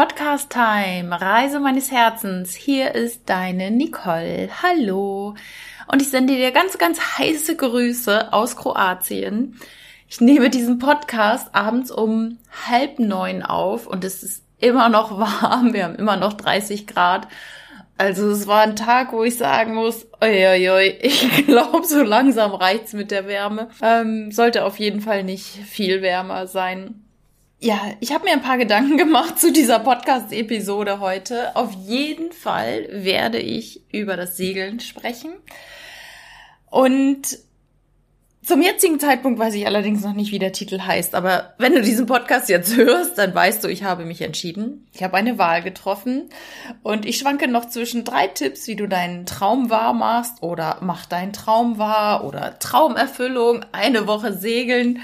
Podcast Time, Reise meines Herzens. Hier ist deine Nicole. Hallo. Und ich sende dir ganz, ganz heiße Grüße aus Kroatien. Ich nehme diesen Podcast abends um halb neun auf und es ist immer noch warm. Wir haben immer noch 30 Grad. Also es war ein Tag, wo ich sagen muss, oi, ich glaube, so langsam reicht's mit der Wärme. Ähm, sollte auf jeden Fall nicht viel wärmer sein. Ja, ich habe mir ein paar Gedanken gemacht zu dieser Podcast-Episode heute. Auf jeden Fall werde ich über das Segeln sprechen. Und zum jetzigen Zeitpunkt weiß ich allerdings noch nicht, wie der Titel heißt, aber wenn du diesen Podcast jetzt hörst, dann weißt du, ich habe mich entschieden. Ich habe eine Wahl getroffen und ich schwanke noch zwischen drei Tipps, wie du deinen Traum wahr machst oder mach deinen Traum wahr oder Traumerfüllung, eine Woche segeln.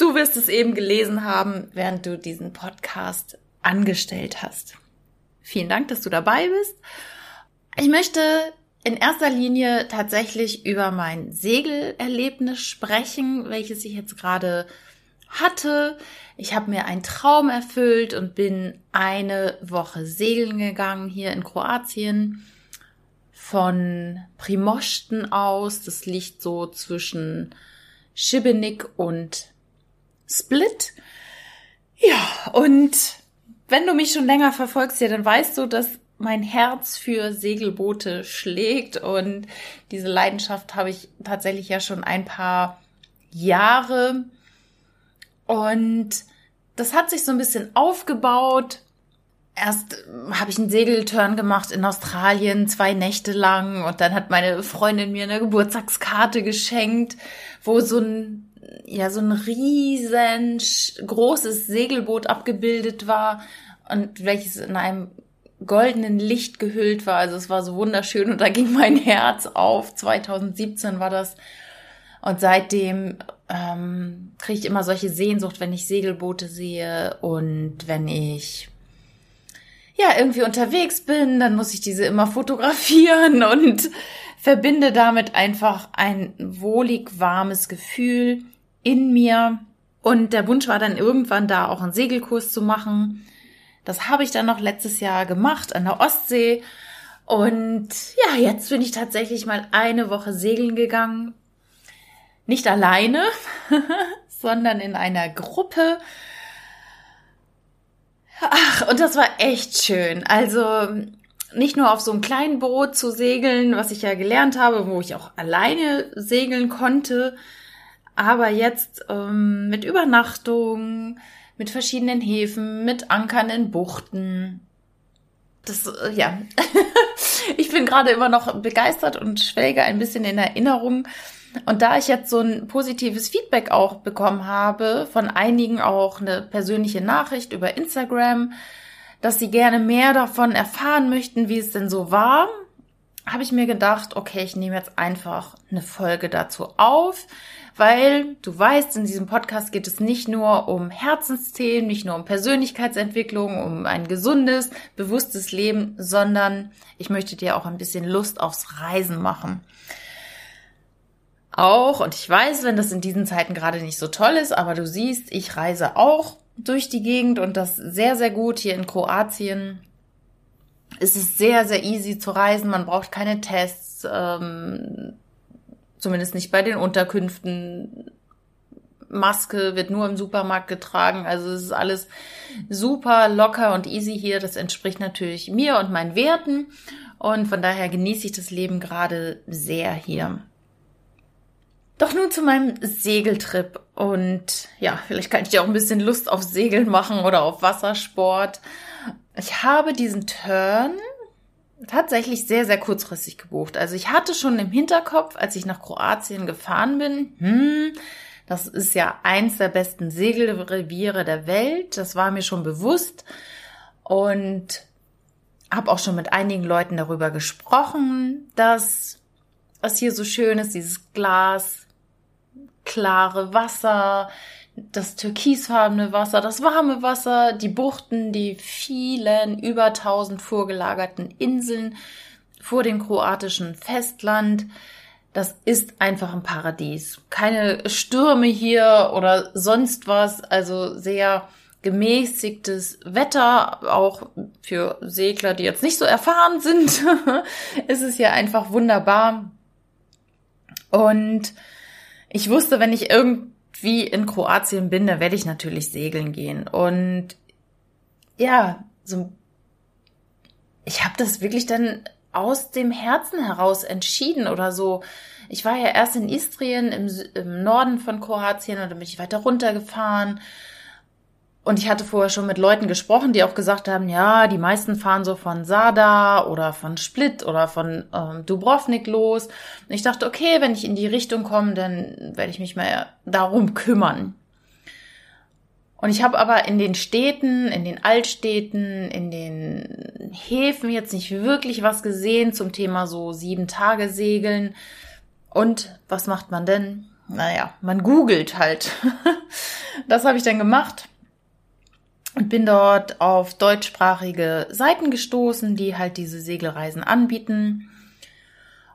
Du wirst es eben gelesen haben, während du diesen Podcast angestellt hast. Vielen Dank, dass du dabei bist. Ich möchte in erster Linie tatsächlich über mein Segelerlebnis sprechen, welches ich jetzt gerade hatte. Ich habe mir einen Traum erfüllt und bin eine Woche segeln gegangen hier in Kroatien von Primosten aus. Das liegt so zwischen Šibenik und Split. Ja, und wenn du mich schon länger verfolgst, ja, dann weißt du, dass mein Herz für Segelboote schlägt und diese Leidenschaft habe ich tatsächlich ja schon ein paar Jahre und das hat sich so ein bisschen aufgebaut. Erst habe ich einen Segelturn gemacht in Australien, zwei Nächte lang und dann hat meine Freundin mir eine Geburtstagskarte geschenkt, wo so ein ja so ein riesen großes Segelboot abgebildet war und welches in einem goldenen Licht gehüllt war. Also es war so wunderschön und da ging mein Herz auf. 2017 war das. Und seitdem ähm, kriege ich immer solche Sehnsucht, wenn ich Segelboote sehe und wenn ich ja irgendwie unterwegs bin, dann muss ich diese immer fotografieren und verbinde damit einfach ein wohlig warmes Gefühl in mir. Und der Wunsch war dann irgendwann da auch einen Segelkurs zu machen. Das habe ich dann noch letztes Jahr gemacht an der Ostsee. Und ja, jetzt bin ich tatsächlich mal eine Woche segeln gegangen. Nicht alleine, sondern in einer Gruppe. Ach, und das war echt schön. Also nicht nur auf so einem kleinen Boot zu segeln, was ich ja gelernt habe, wo ich auch alleine segeln konnte, aber jetzt ähm, mit Übernachtung, mit verschiedenen Häfen, mit Ankern in Buchten. Das, äh, ja, ich bin gerade immer noch begeistert und schwelge ein bisschen in Erinnerung. Und da ich jetzt so ein positives Feedback auch bekommen habe, von einigen auch eine persönliche Nachricht über Instagram, dass sie gerne mehr davon erfahren möchten, wie es denn so war, habe ich mir gedacht, okay, ich nehme jetzt einfach eine Folge dazu auf weil du weißt, in diesem Podcast geht es nicht nur um Herzensthemen, nicht nur um Persönlichkeitsentwicklung, um ein gesundes, bewusstes Leben, sondern ich möchte dir auch ein bisschen Lust aufs Reisen machen. Auch, und ich weiß, wenn das in diesen Zeiten gerade nicht so toll ist, aber du siehst, ich reise auch durch die Gegend und das sehr, sehr gut hier in Kroatien. Es ist sehr, sehr easy zu reisen. Man braucht keine Tests. Ähm, Zumindest nicht bei den Unterkünften. Maske wird nur im Supermarkt getragen. Also es ist alles super locker und easy hier. Das entspricht natürlich mir und meinen Werten. Und von daher genieße ich das Leben gerade sehr hier. Doch nun zu meinem Segeltrip. Und ja, vielleicht kann ich dir auch ein bisschen Lust auf Segeln machen oder auf Wassersport. Ich habe diesen Turn tatsächlich sehr, sehr kurzfristig gebucht. Also ich hatte schon im Hinterkopf, als ich nach Kroatien gefahren bin, hm, das ist ja eins der besten Segelreviere der Welt. Das war mir schon bewusst. Und habe auch schon mit einigen Leuten darüber gesprochen, dass was hier so schön ist, dieses Glas, klare Wasser, das türkisfarbene Wasser, das warme Wasser, die Buchten, die vielen über 1000 vorgelagerten Inseln vor dem kroatischen Festland. Das ist einfach ein Paradies. Keine Stürme hier oder sonst was, also sehr gemäßigtes Wetter, auch für Segler, die jetzt nicht so erfahren sind, ist es hier einfach wunderbar. Und ich wusste, wenn ich irgendwie in Kroatien bin, da werde ich natürlich segeln gehen. Und ja, so ich habe das wirklich dann aus dem Herzen heraus entschieden oder so. Ich war ja erst in Istrien im, im Norden von Kroatien und dann bin ich weiter runtergefahren und ich hatte vorher schon mit Leuten gesprochen, die auch gesagt haben, ja, die meisten fahren so von Sada oder von Split oder von ähm, Dubrovnik los. Und ich dachte, okay, wenn ich in die Richtung komme, dann werde ich mich mal darum kümmern. Und ich habe aber in den Städten, in den Altstädten, in den Häfen jetzt nicht wirklich was gesehen zum Thema so sieben Tage Segeln. Und was macht man denn? Naja, man googelt halt. das habe ich dann gemacht und bin dort auf deutschsprachige Seiten gestoßen, die halt diese Segelreisen anbieten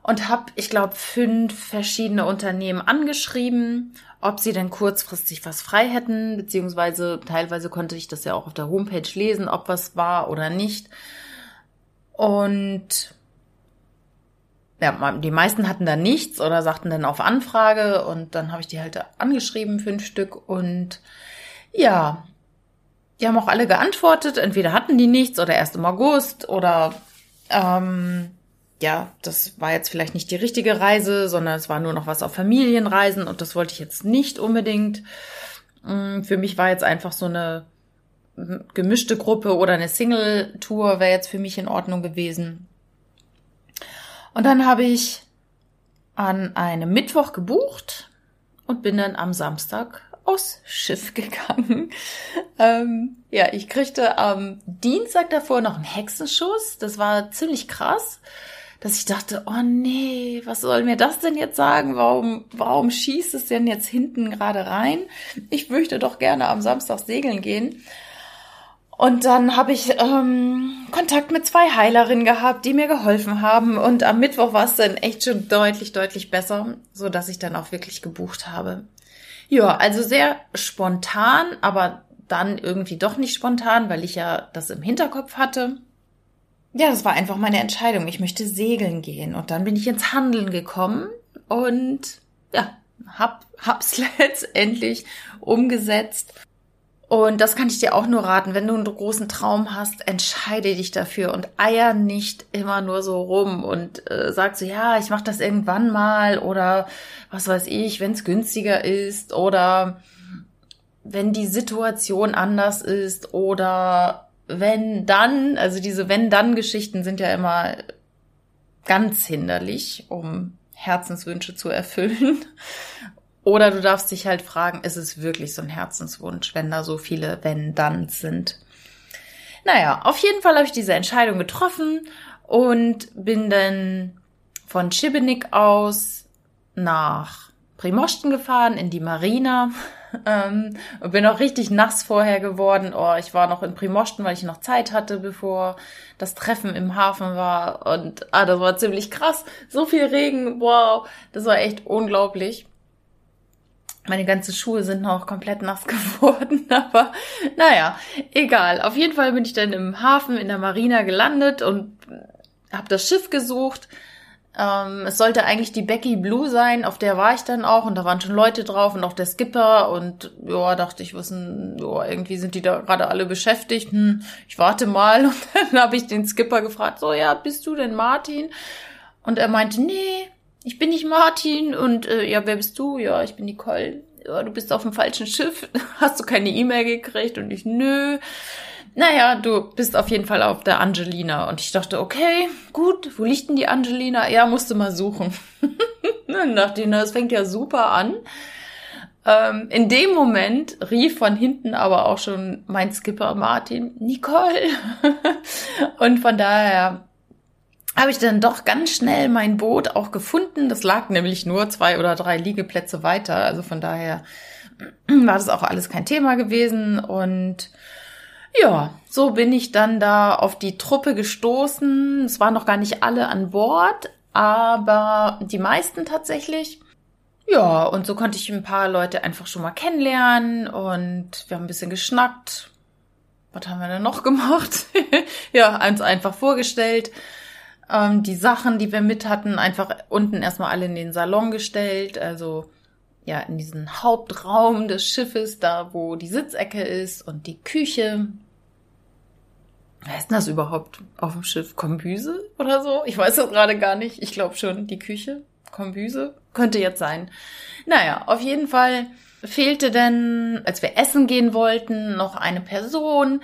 und habe, ich glaube, fünf verschiedene Unternehmen angeschrieben, ob sie denn kurzfristig was frei hätten, beziehungsweise teilweise konnte ich das ja auch auf der Homepage lesen, ob was war oder nicht. Und ja, die meisten hatten da nichts oder sagten dann auf Anfrage und dann habe ich die halt angeschrieben, fünf Stück und ja, die haben auch alle geantwortet. Entweder hatten die nichts oder erst im August oder ähm, ja, das war jetzt vielleicht nicht die richtige Reise, sondern es war nur noch was auf Familienreisen und das wollte ich jetzt nicht unbedingt. Mm, für mich war jetzt einfach so eine gemischte Gruppe oder eine Single-Tour wäre jetzt für mich in Ordnung gewesen. Und dann habe ich an einem Mittwoch gebucht und bin dann am Samstag aus Schiff gegangen. ähm, ja, ich kriegte am Dienstag davor noch einen Hexenschuss. Das war ziemlich krass, dass ich dachte, oh nee, was soll mir das denn jetzt sagen? Warum, warum schießt es denn jetzt hinten gerade rein? Ich möchte doch gerne am Samstag segeln gehen. Und dann habe ich ähm, Kontakt mit zwei Heilerinnen gehabt, die mir geholfen haben. Und am Mittwoch war es dann echt schon deutlich, deutlich besser, so dass ich dann auch wirklich gebucht habe. Ja, also sehr spontan, aber dann irgendwie doch nicht spontan, weil ich ja das im Hinterkopf hatte. Ja, das war einfach meine Entscheidung. Ich möchte segeln gehen. Und dann bin ich ins Handeln gekommen und ja, hab, hab's letztendlich umgesetzt. Und das kann ich dir auch nur raten. Wenn du einen großen Traum hast, entscheide dich dafür und eier nicht immer nur so rum und äh, sag so, ja, ich mache das irgendwann mal oder was weiß ich, wenn es günstiger ist oder wenn die Situation anders ist oder wenn dann, also diese wenn dann Geschichten sind ja immer ganz hinderlich, um Herzenswünsche zu erfüllen. Oder du darfst dich halt fragen, ist es wirklich so ein Herzenswunsch, wenn da so viele Wenn-Dann sind? Naja, auf jeden Fall habe ich diese Entscheidung getroffen und bin dann von Schibenik aus nach Primosten gefahren, in die Marina. Ähm, und bin auch richtig nass vorher geworden. Oh, ich war noch in Primosten, weil ich noch Zeit hatte, bevor das Treffen im Hafen war. Und ah, das war ziemlich krass. So viel Regen, wow, das war echt unglaublich. Meine ganzen Schuhe sind noch komplett nass geworden, aber naja, egal. Auf jeden Fall bin ich dann im Hafen in der Marina gelandet und habe das Schiff gesucht. Ähm, es sollte eigentlich die Becky Blue sein, auf der war ich dann auch und da waren schon Leute drauf und auch der Skipper und ja, dachte ich, was denn, ja, irgendwie sind die da gerade alle beschäftigt. Hm, ich warte mal und dann habe ich den Skipper gefragt, so ja, bist du denn Martin? Und er meinte, nee, ich bin nicht Martin und äh, ja, wer bist du? Ja, ich bin Nicole. Ja, du bist auf dem falschen Schiff. Hast du keine E-Mail gekriegt? Und ich, nö. Naja, du bist auf jeden Fall auf der Angelina. Und ich dachte, okay, gut, wo liegt denn die Angelina? Ja, musste mal suchen. Dann dachte ich, na, das fängt ja super an. Ähm, in dem Moment rief von hinten aber auch schon mein Skipper Martin, Nicole. und von daher habe ich dann doch ganz schnell mein Boot auch gefunden. Das lag nämlich nur zwei oder drei Liegeplätze weiter. Also von daher war das auch alles kein Thema gewesen. Und ja, so bin ich dann da auf die Truppe gestoßen. Es waren noch gar nicht alle an Bord, aber die meisten tatsächlich. Ja, und so konnte ich ein paar Leute einfach schon mal kennenlernen und wir haben ein bisschen geschnackt. was haben wir denn noch gemacht? ja, uns einfach vorgestellt. Ähm, die Sachen, die wir mit hatten, einfach unten erstmal alle in den Salon gestellt. Also ja, in diesen Hauptraum des Schiffes, da wo die Sitzecke ist und die Küche. Wer ist denn das überhaupt auf dem Schiff? Kombüse oder so? Ich weiß das gerade gar nicht. Ich glaube schon, die Küche. Kombüse? Könnte jetzt sein. Naja, auf jeden Fall fehlte denn, als wir essen gehen wollten, noch eine Person.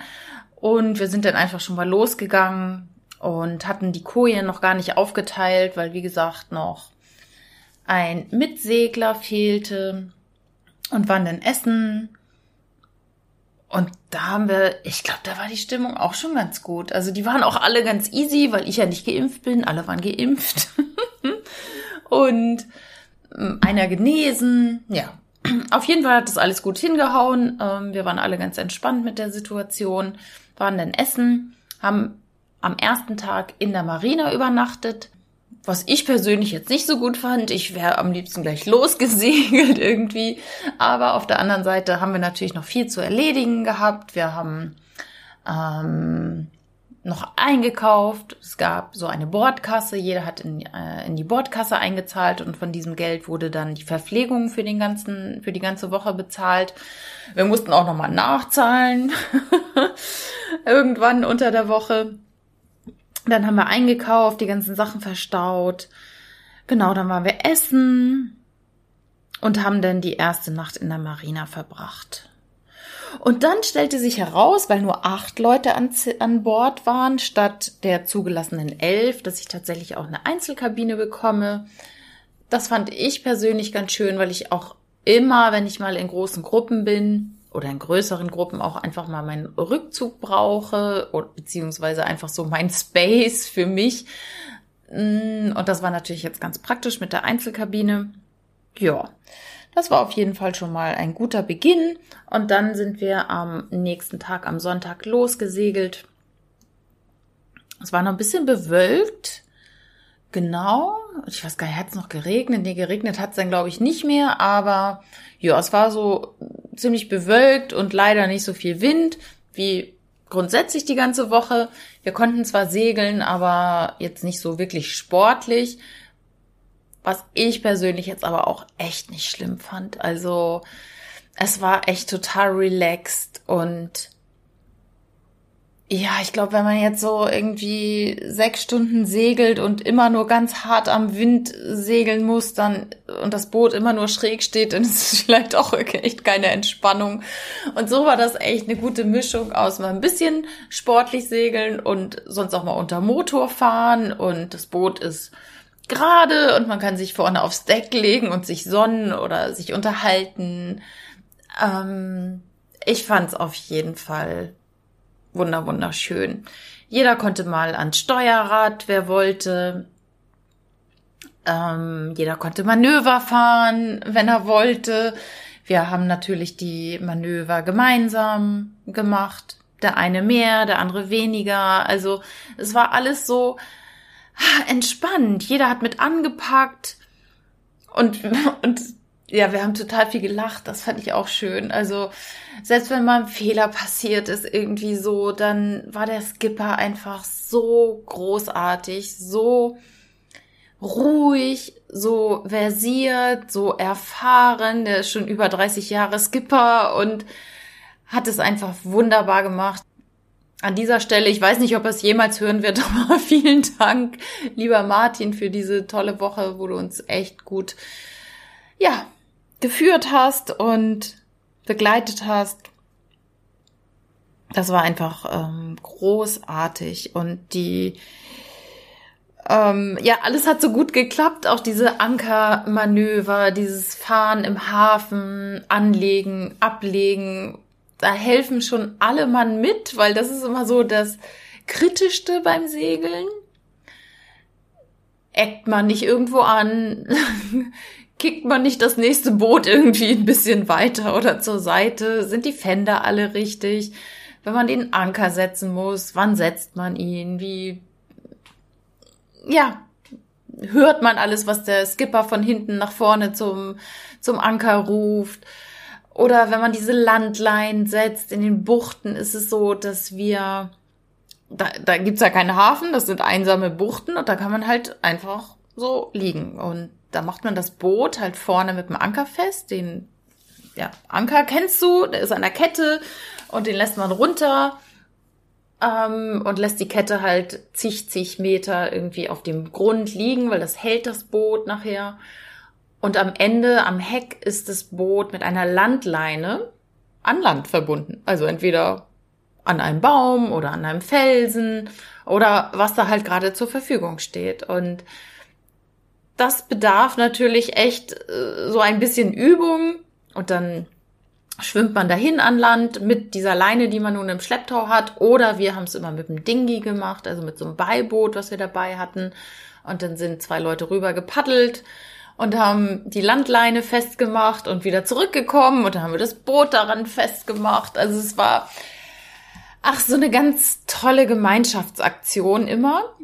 Und wir sind dann einfach schon mal losgegangen und hatten die Koje noch gar nicht aufgeteilt, weil wie gesagt noch ein Mitsegler fehlte und waren dann essen. Und da haben wir, ich glaube, da war die Stimmung auch schon ganz gut. Also die waren auch alle ganz easy, weil ich ja nicht geimpft bin. Alle waren geimpft. und ähm, einer genesen. Ja, auf jeden Fall hat das alles gut hingehauen. Ähm, wir waren alle ganz entspannt mit der Situation, waren dann essen, haben am ersten Tag in der Marina übernachtet. Was ich persönlich jetzt nicht so gut fand. Ich wäre am liebsten gleich losgesegelt irgendwie. Aber auf der anderen Seite haben wir natürlich noch viel zu erledigen gehabt. Wir haben ähm, noch eingekauft. Es gab so eine Bordkasse. Jeder hat in, äh, in die Bordkasse eingezahlt und von diesem Geld wurde dann die Verpflegung für den ganzen, für die ganze Woche bezahlt. Wir mussten auch nochmal nachzahlen. Irgendwann unter der Woche. Dann haben wir eingekauft, die ganzen Sachen verstaut. Genau, dann waren wir essen und haben dann die erste Nacht in der Marina verbracht. Und dann stellte sich heraus, weil nur acht Leute an, an Bord waren, statt der zugelassenen elf, dass ich tatsächlich auch eine Einzelkabine bekomme. Das fand ich persönlich ganz schön, weil ich auch immer, wenn ich mal in großen Gruppen bin oder in größeren Gruppen auch einfach mal meinen Rückzug brauche, beziehungsweise einfach so mein Space für mich. Mm, und das war natürlich jetzt ganz praktisch mit der Einzelkabine. Ja. Das war auf jeden Fall schon mal ein guter Beginn. Und dann sind wir am nächsten Tag, am Sonntag, losgesegelt. Es war noch ein bisschen bewölkt. Genau. Ich weiß gar nicht, hat es noch geregnet? Nee, geregnet hat es dann, glaube ich, nicht mehr. Aber ja, es war so ziemlich bewölkt und leider nicht so viel Wind wie grundsätzlich die ganze Woche. Wir konnten zwar segeln, aber jetzt nicht so wirklich sportlich. Was ich persönlich jetzt aber auch echt nicht schlimm fand. Also es war echt total relaxed und ja, ich glaube, wenn man jetzt so irgendwie sechs Stunden segelt und immer nur ganz hart am Wind segeln muss, dann und das Boot immer nur schräg steht, dann ist es vielleicht auch echt keine Entspannung. Und so war das echt eine gute Mischung aus mal ein bisschen sportlich segeln und sonst auch mal unter Motor fahren und das Boot ist gerade und man kann sich vorne aufs Deck legen und sich sonnen oder sich unterhalten. Ähm, ich fand's auf jeden Fall wunder wunderschön. Jeder konnte mal ans Steuerrad, wer wollte. Ähm, jeder konnte Manöver fahren, wenn er wollte. Wir haben natürlich die Manöver gemeinsam gemacht. Der eine mehr, der andere weniger. Also es war alles so, entspannt. Jeder hat mit angepackt und, und ja, wir haben total viel gelacht. Das fand ich auch schön. Also, selbst wenn mal ein Fehler passiert ist, irgendwie so, dann war der Skipper einfach so großartig, so ruhig, so versiert, so erfahren. Der ist schon über 30 Jahre Skipper und hat es einfach wunderbar gemacht an dieser Stelle, ich weiß nicht, ob er es jemals hören wird, aber vielen Dank, lieber Martin, für diese tolle Woche, wo du uns echt gut, ja, geführt hast und begleitet hast. Das war einfach ähm, großartig und die, ähm, ja, alles hat so gut geklappt. Auch diese Ankermanöver, dieses Fahren im Hafen, anlegen, ablegen, da helfen schon alle Mann mit, weil das ist immer so das Kritischste beim Segeln. Eckt man nicht irgendwo an, kickt man nicht das nächste Boot irgendwie ein bisschen weiter oder zur Seite, sind die Fender alle richtig, wenn man den Anker setzen muss, wann setzt man ihn, wie, ja, hört man alles, was der Skipper von hinten nach vorne zum, zum Anker ruft? Oder wenn man diese Landlein setzt in den Buchten, ist es so, dass wir, da, da gibt's ja keinen Hafen, das sind einsame Buchten und da kann man halt einfach so liegen. Und da macht man das Boot halt vorne mit dem Anker fest. Den ja, Anker kennst du, der ist an der Kette und den lässt man runter ähm, und lässt die Kette halt zig, zig Meter irgendwie auf dem Grund liegen, weil das hält das Boot nachher. Und am Ende, am Heck, ist das Boot mit einer Landleine an Land verbunden. Also entweder an einem Baum oder an einem Felsen oder was da halt gerade zur Verfügung steht. Und das bedarf natürlich echt äh, so ein bisschen Übung und dann schwimmt man dahin an Land mit dieser Leine, die man nun im Schlepptau hat. Oder wir haben es immer mit dem Dingi gemacht, also mit so einem Beiboot, was wir dabei hatten. Und dann sind zwei Leute rüber gepaddelt und haben die Landleine festgemacht und wieder zurückgekommen und dann haben wir das Boot daran festgemacht. Also es war, ach, so eine ganz tolle Gemeinschaftsaktion immer.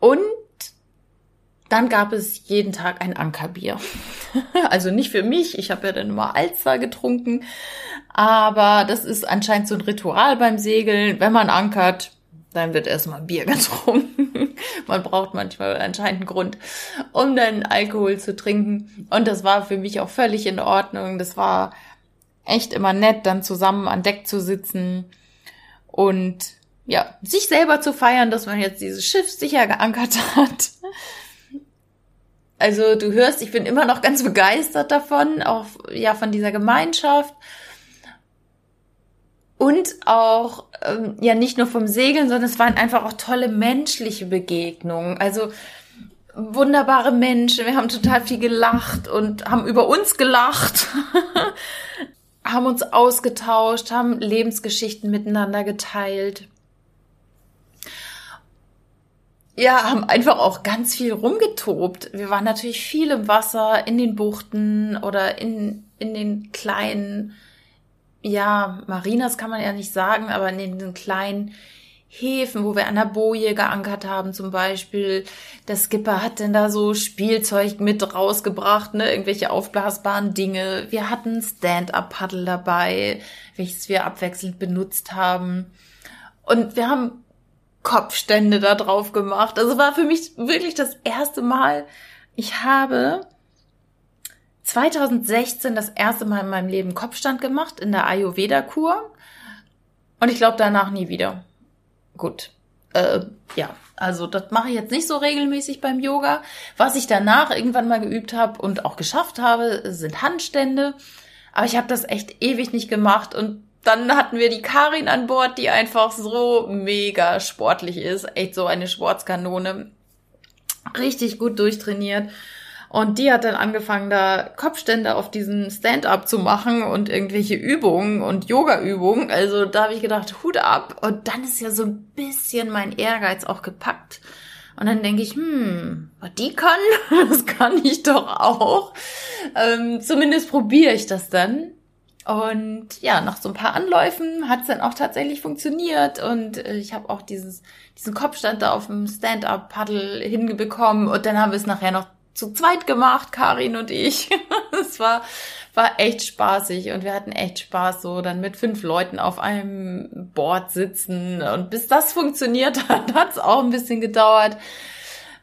Und dann gab es jeden Tag ein Ankerbier. also nicht für mich, ich habe ja dann immer Alster getrunken, aber das ist anscheinend so ein Ritual beim Segeln. Wenn man ankert, dann wird erstmal Bier getrunken. man braucht manchmal anscheinend einen Grund, um dann Alkohol zu trinken. Und das war für mich auch völlig in Ordnung. Das war echt immer nett, dann zusammen an Deck zu sitzen und ja, sich selber zu feiern, dass man jetzt dieses Schiff sicher geankert hat. Also du hörst, ich bin immer noch ganz begeistert davon, auch ja von dieser Gemeinschaft. Und auch ähm, ja nicht nur vom Segeln, sondern es waren einfach auch tolle menschliche Begegnungen. Also wunderbare Menschen, wir haben total viel gelacht und haben über uns gelacht, haben uns ausgetauscht, haben Lebensgeschichten miteinander geteilt ja, haben einfach auch ganz viel rumgetobt. Wir waren natürlich viel im Wasser, in den Buchten oder in, in den kleinen, ja, Marinas kann man ja nicht sagen, aber in den kleinen Häfen, wo wir an der Boje geankert haben zum Beispiel. Der Skipper hat denn da so Spielzeug mit rausgebracht, ne, irgendwelche aufblasbaren Dinge. Wir hatten Stand-up-Paddle dabei, welches wir abwechselnd benutzt haben. Und wir haben Kopfstände da drauf gemacht. Also war für mich wirklich das erste Mal. Ich habe 2016 das erste Mal in meinem Leben Kopfstand gemacht in der Ayurveda-Kur. Und ich glaube danach nie wieder. Gut. Äh, ja, also das mache ich jetzt nicht so regelmäßig beim Yoga. Was ich danach irgendwann mal geübt habe und auch geschafft habe, sind Handstände. Aber ich habe das echt ewig nicht gemacht und dann hatten wir die Karin an Bord, die einfach so mega sportlich ist. Echt so eine Sportskanone. Richtig gut durchtrainiert. Und die hat dann angefangen, da Kopfstände auf diesen Stand-up zu machen und irgendwelche Übungen und Yoga-Übungen. Also da habe ich gedacht, Hut ab. Und dann ist ja so ein bisschen mein Ehrgeiz auch gepackt. Und dann denke ich, hm, was die kann, das kann ich doch auch. Ähm, zumindest probiere ich das dann. Und ja, nach so ein paar Anläufen hat es dann auch tatsächlich funktioniert und äh, ich habe auch dieses, diesen Kopfstand da auf dem Stand-up-Paddle hinbekommen und dann haben wir es nachher noch zu zweit gemacht, Karin und ich. Es war, war echt spaßig und wir hatten echt Spaß, so dann mit fünf Leuten auf einem Board sitzen und bis das funktioniert hat, hat es auch ein bisschen gedauert.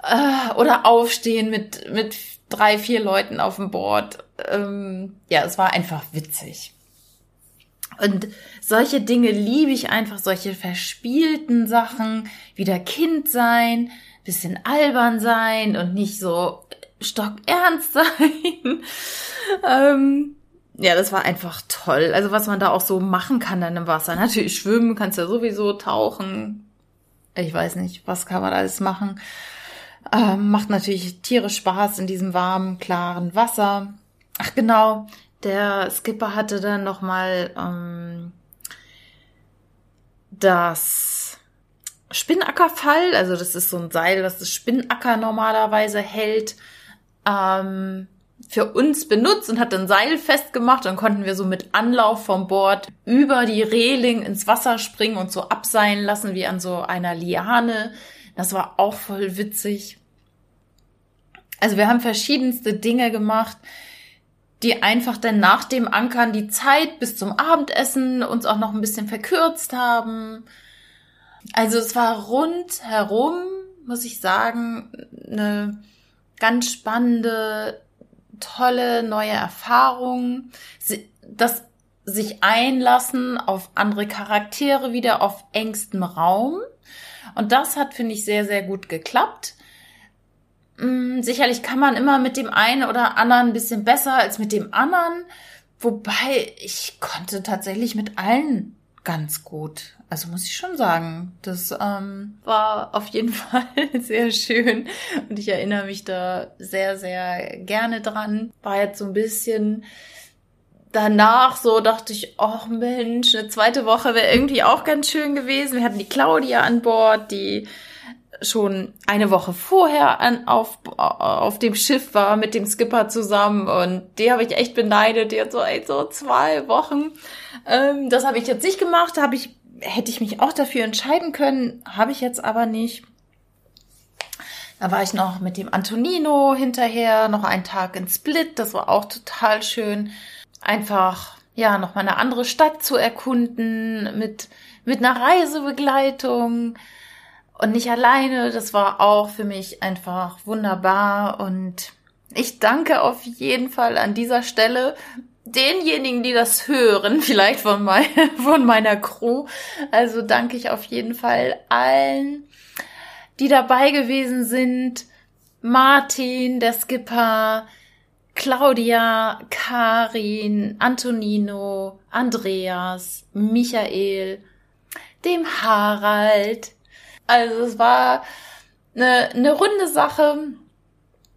Äh, oder aufstehen mit, mit drei, vier Leuten auf dem Board. Ähm, ja, es war einfach witzig. Und solche Dinge liebe ich einfach, solche verspielten Sachen, wieder Kind sein, bisschen albern sein und nicht so stockernst sein. ähm, ja, das war einfach toll. Also was man da auch so machen kann dann im Wasser. Natürlich schwimmen, kannst ja sowieso tauchen. Ich weiß nicht, was kann man alles machen. Ähm, macht natürlich Tiere Spaß in diesem warmen, klaren Wasser. Ach genau, der Skipper hatte dann nochmal ähm, das Spinnackerfall, also das ist so ein Seil, das das Spinnacker normalerweise hält, ähm, für uns benutzt und hat dann Seil festgemacht. Dann konnten wir so mit Anlauf vom Bord über die Reling ins Wasser springen und so abseilen lassen wie an so einer Liane. Das war auch voll witzig. Also wir haben verschiedenste Dinge gemacht. die einfach dann nach dem Ankern die Zeit bis zum Abendessen uns auch noch ein bisschen verkürzt haben. Also es war rundherum, muss ich sagen, eine ganz spannende, tolle neue Erfahrung. Das sich einlassen auf andere Charaktere wieder auf engstem Raum. Und das hat, finde ich, sehr, sehr gut geklappt. Hm, sicherlich kann man immer mit dem einen oder anderen ein bisschen besser als mit dem anderen. Wobei ich konnte tatsächlich mit allen ganz gut. Also muss ich schon sagen, das ähm, war auf jeden Fall sehr schön und ich erinnere mich da sehr, sehr gerne dran. War jetzt so ein bisschen danach so dachte ich, oh Mensch, eine zweite Woche wäre irgendwie auch ganz schön gewesen. Wir hatten die Claudia an Bord, die schon eine Woche vorher an, auf, auf dem Schiff war mit dem Skipper zusammen und die habe ich echt beneidet. Die hat so, ey, so zwei Wochen. Ähm, das habe ich jetzt nicht gemacht, habe ich, hätte ich mich auch dafür entscheiden können, habe ich jetzt aber nicht. Da war ich noch mit dem Antonino hinterher, noch einen Tag in Split, das war auch total schön. Einfach, ja, noch mal eine andere Stadt zu erkunden mit, mit einer Reisebegleitung und nicht alleine. Das war auch für mich einfach wunderbar und ich danke auf jeden Fall an dieser Stelle denjenigen, die das hören, vielleicht von, mein, von meiner Crew. Also danke ich auf jeden Fall allen, die dabei gewesen sind. Martin, der Skipper, Claudia, Karin, Antonino, Andreas, Michael, dem Harald, also es war eine, eine runde Sache.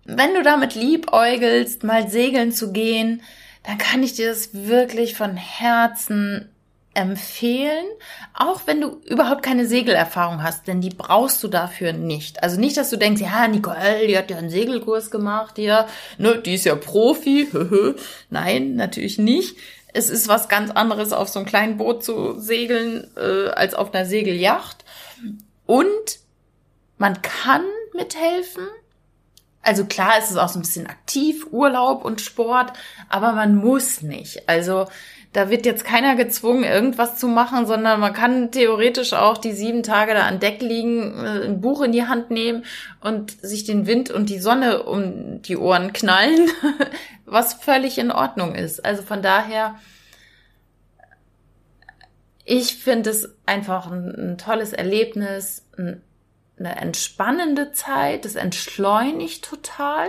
Wenn du damit liebäugelst, mal segeln zu gehen, dann kann ich dir das wirklich von Herzen empfehlen, auch wenn du überhaupt keine Segelerfahrung hast, denn die brauchst du dafür nicht. Also nicht, dass du denkst, ja, Nicole, die hat ja einen Segelkurs gemacht, ja, ne, die ist ja Profi. Nein, natürlich nicht. Es ist was ganz anderes, auf so einem kleinen Boot zu segeln, äh, als auf einer Segelyacht. Und man kann mithelfen. Also klar ist es auch so ein bisschen aktiv, Urlaub und Sport, aber man muss nicht. Also da wird jetzt keiner gezwungen, irgendwas zu machen, sondern man kann theoretisch auch die sieben Tage da an Deck liegen, äh, ein Buch in die Hand nehmen und sich den Wind und die Sonne um die Ohren knallen, was völlig in Ordnung ist. Also von daher ich finde es einfach ein, ein tolles Erlebnis, ein, eine entspannende Zeit, es entschleunigt total.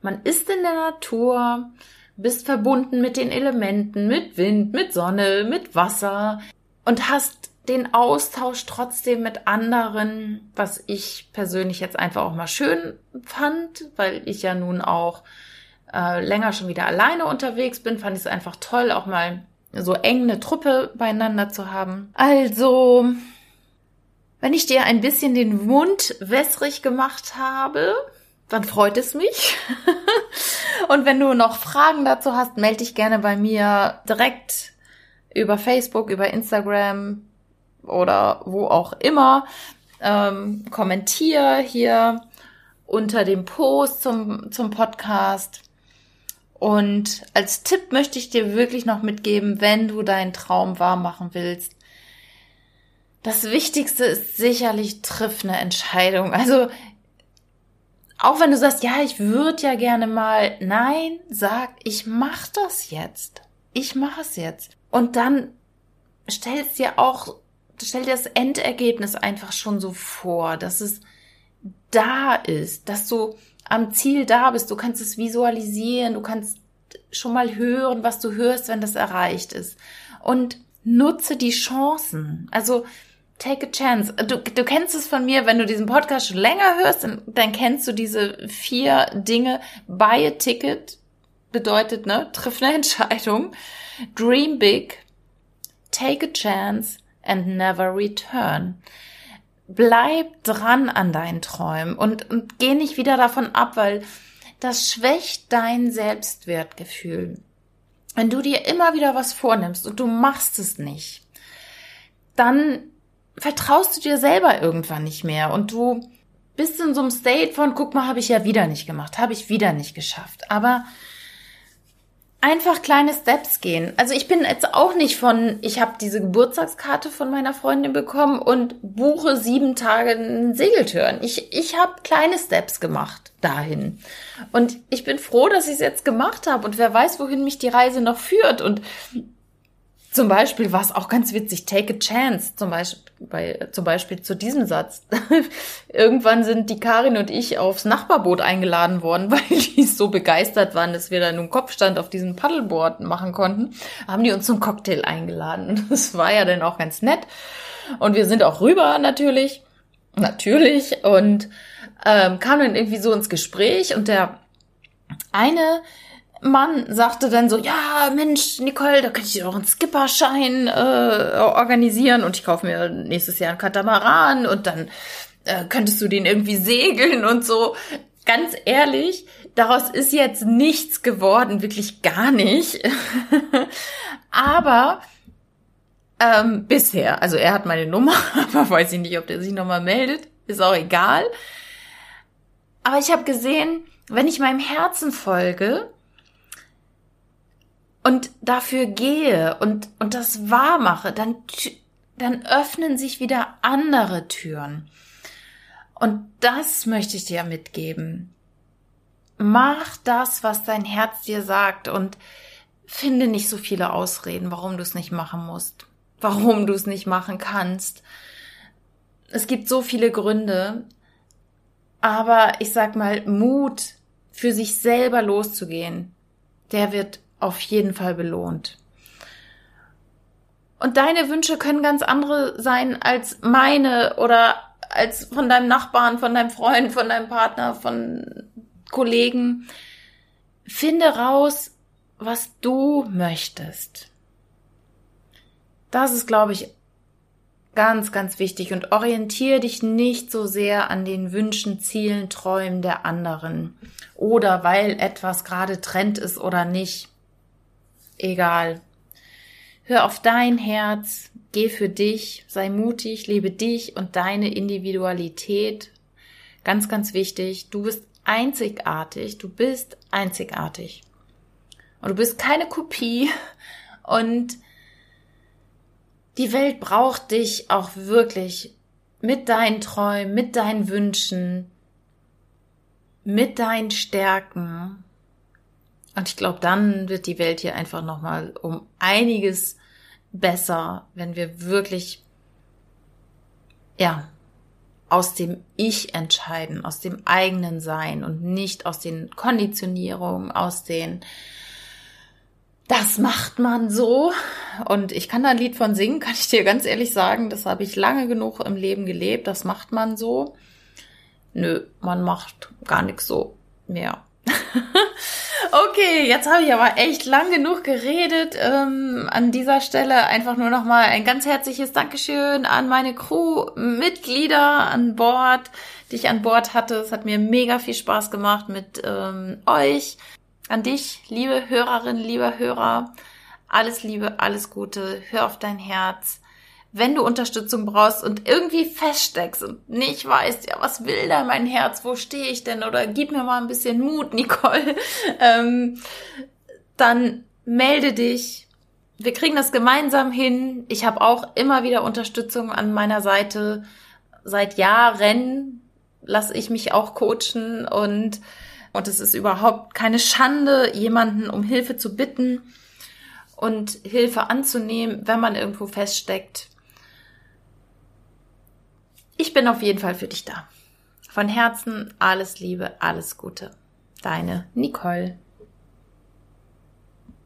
Man ist in der Natur, bist verbunden mit den Elementen, mit Wind, mit Sonne, mit Wasser und hast den Austausch trotzdem mit anderen, was ich persönlich jetzt einfach auch mal schön fand, weil ich ja nun auch äh, länger schon wieder alleine unterwegs bin, fand ich es einfach toll, auch mal so eng eine Truppe beieinander zu haben. Also, wenn ich dir ein bisschen den Mund wässrig gemacht habe, dann freut es mich. Und wenn du noch Fragen dazu hast, melde dich gerne bei mir direkt über Facebook, über Instagram oder wo auch immer. Ähm, kommentier hier unter dem Post zum, zum Podcast. Und als Tipp möchte ich dir wirklich noch mitgeben, wenn du deinen Traum wahr machen willst. Das Wichtigste ist sicherlich, triff eine Entscheidung. Also, auch wenn du sagst, ja, ich würde ja gerne mal, nein, sag, ich mach das jetzt. Ich mache es jetzt. Und dann stellst dir auch, stell dir das Endergebnis einfach schon so vor, dass es da ist, dass du am Ziel da bist. Du kannst es visualisieren, du kannst schon mal hören, was du hörst, wenn das erreicht ist. Und nutze die Chancen. Also take a chance. Du, du kennst es von mir, wenn du diesen Podcast schon länger hörst, dann, dann kennst du diese vier Dinge. Buy a ticket bedeutet, ne, triff eine Entscheidung. Dream big, take a chance and never return bleib dran an deinen Träumen und, und geh nicht wieder davon ab, weil das schwächt dein Selbstwertgefühl. Wenn du dir immer wieder was vornimmst und du machst es nicht, dann vertraust du dir selber irgendwann nicht mehr und du bist in so einem State von, guck mal, habe ich ja wieder nicht gemacht, habe ich wieder nicht geschafft. Aber einfach kleine Steps gehen. Also ich bin jetzt auch nicht von, ich habe diese Geburtstagskarte von meiner Freundin bekommen und buche sieben Tage einen Segeltörn. Ich, ich habe kleine Steps gemacht dahin. Und ich bin froh, dass ich es jetzt gemacht habe. Und wer weiß, wohin mich die Reise noch führt. Und zum Beispiel war es auch ganz witzig, take a chance, zum Beispiel, bei, zum Beispiel zu diesem Satz. Irgendwann sind die Karin und ich aufs Nachbarboot eingeladen worden, weil die so begeistert waren, dass wir dann einen Kopfstand auf diesem Paddleboard machen konnten. Haben die uns zum Cocktail eingeladen. Das war ja dann auch ganz nett. Und wir sind auch rüber natürlich. Natürlich. Und ähm, kamen dann irgendwie so ins Gespräch und der eine Mann sagte dann so, ja, Mensch, Nicole, da könnte ich doch einen Skipperschein äh, organisieren und ich kaufe mir nächstes Jahr einen Katamaran und dann äh, könntest du den irgendwie segeln und so. Ganz ehrlich, daraus ist jetzt nichts geworden, wirklich gar nicht. aber ähm, bisher, also er hat meine Nummer, aber weiß ich nicht, ob der sich nochmal meldet, ist auch egal. Aber ich habe gesehen, wenn ich meinem Herzen folge, und dafür gehe und, und das wahr mache, dann, dann öffnen sich wieder andere Türen. Und das möchte ich dir mitgeben. Mach das, was dein Herz dir sagt und finde nicht so viele Ausreden, warum du es nicht machen musst, warum du es nicht machen kannst. Es gibt so viele Gründe, aber ich sag mal, Mut für sich selber loszugehen, der wird auf jeden Fall belohnt. Und deine Wünsche können ganz andere sein als meine oder als von deinem Nachbarn, von deinem Freund, von deinem Partner, von Kollegen. Finde raus, was du möchtest. Das ist, glaube ich, ganz, ganz wichtig und orientiere dich nicht so sehr an den Wünschen, Zielen, Träumen der anderen oder weil etwas gerade Trend ist oder nicht egal. Hör auf dein Herz, geh für dich, sei mutig, lebe dich und deine Individualität. Ganz, ganz wichtig, du bist einzigartig, du bist einzigartig. Und du bist keine Kopie und die Welt braucht dich auch wirklich mit deinen Träumen, mit deinen Wünschen, mit deinen Stärken und ich glaube, dann wird die Welt hier einfach nochmal um einiges besser, wenn wir wirklich, ja, aus dem Ich entscheiden, aus dem eigenen Sein und nicht aus den Konditionierungen, aus den, das macht man so. Und ich kann da ein Lied von singen, kann ich dir ganz ehrlich sagen, das habe ich lange genug im Leben gelebt, das macht man so. Nö, man macht gar nichts so mehr. Okay, jetzt habe ich aber echt lang genug geredet. Ähm, an dieser Stelle einfach nur nochmal ein ganz herzliches Dankeschön an meine Crew-Mitglieder an Bord, die ich an Bord hatte. Es hat mir mega viel Spaß gemacht mit ähm, euch. An dich, liebe Hörerin, lieber Hörer. Alles Liebe, alles Gute. Hör auf dein Herz wenn du Unterstützung brauchst und irgendwie feststeckst und nicht weißt, ja, was will da mein Herz, wo stehe ich denn oder gib mir mal ein bisschen Mut, Nicole, ähm, dann melde dich. Wir kriegen das gemeinsam hin. Ich habe auch immer wieder Unterstützung an meiner Seite. Seit Jahren lasse ich mich auch coachen und und es ist überhaupt keine Schande, jemanden um Hilfe zu bitten und Hilfe anzunehmen, wenn man irgendwo feststeckt. Ich bin auf jeden Fall für dich da. Von Herzen alles Liebe, alles Gute. Deine Nicole.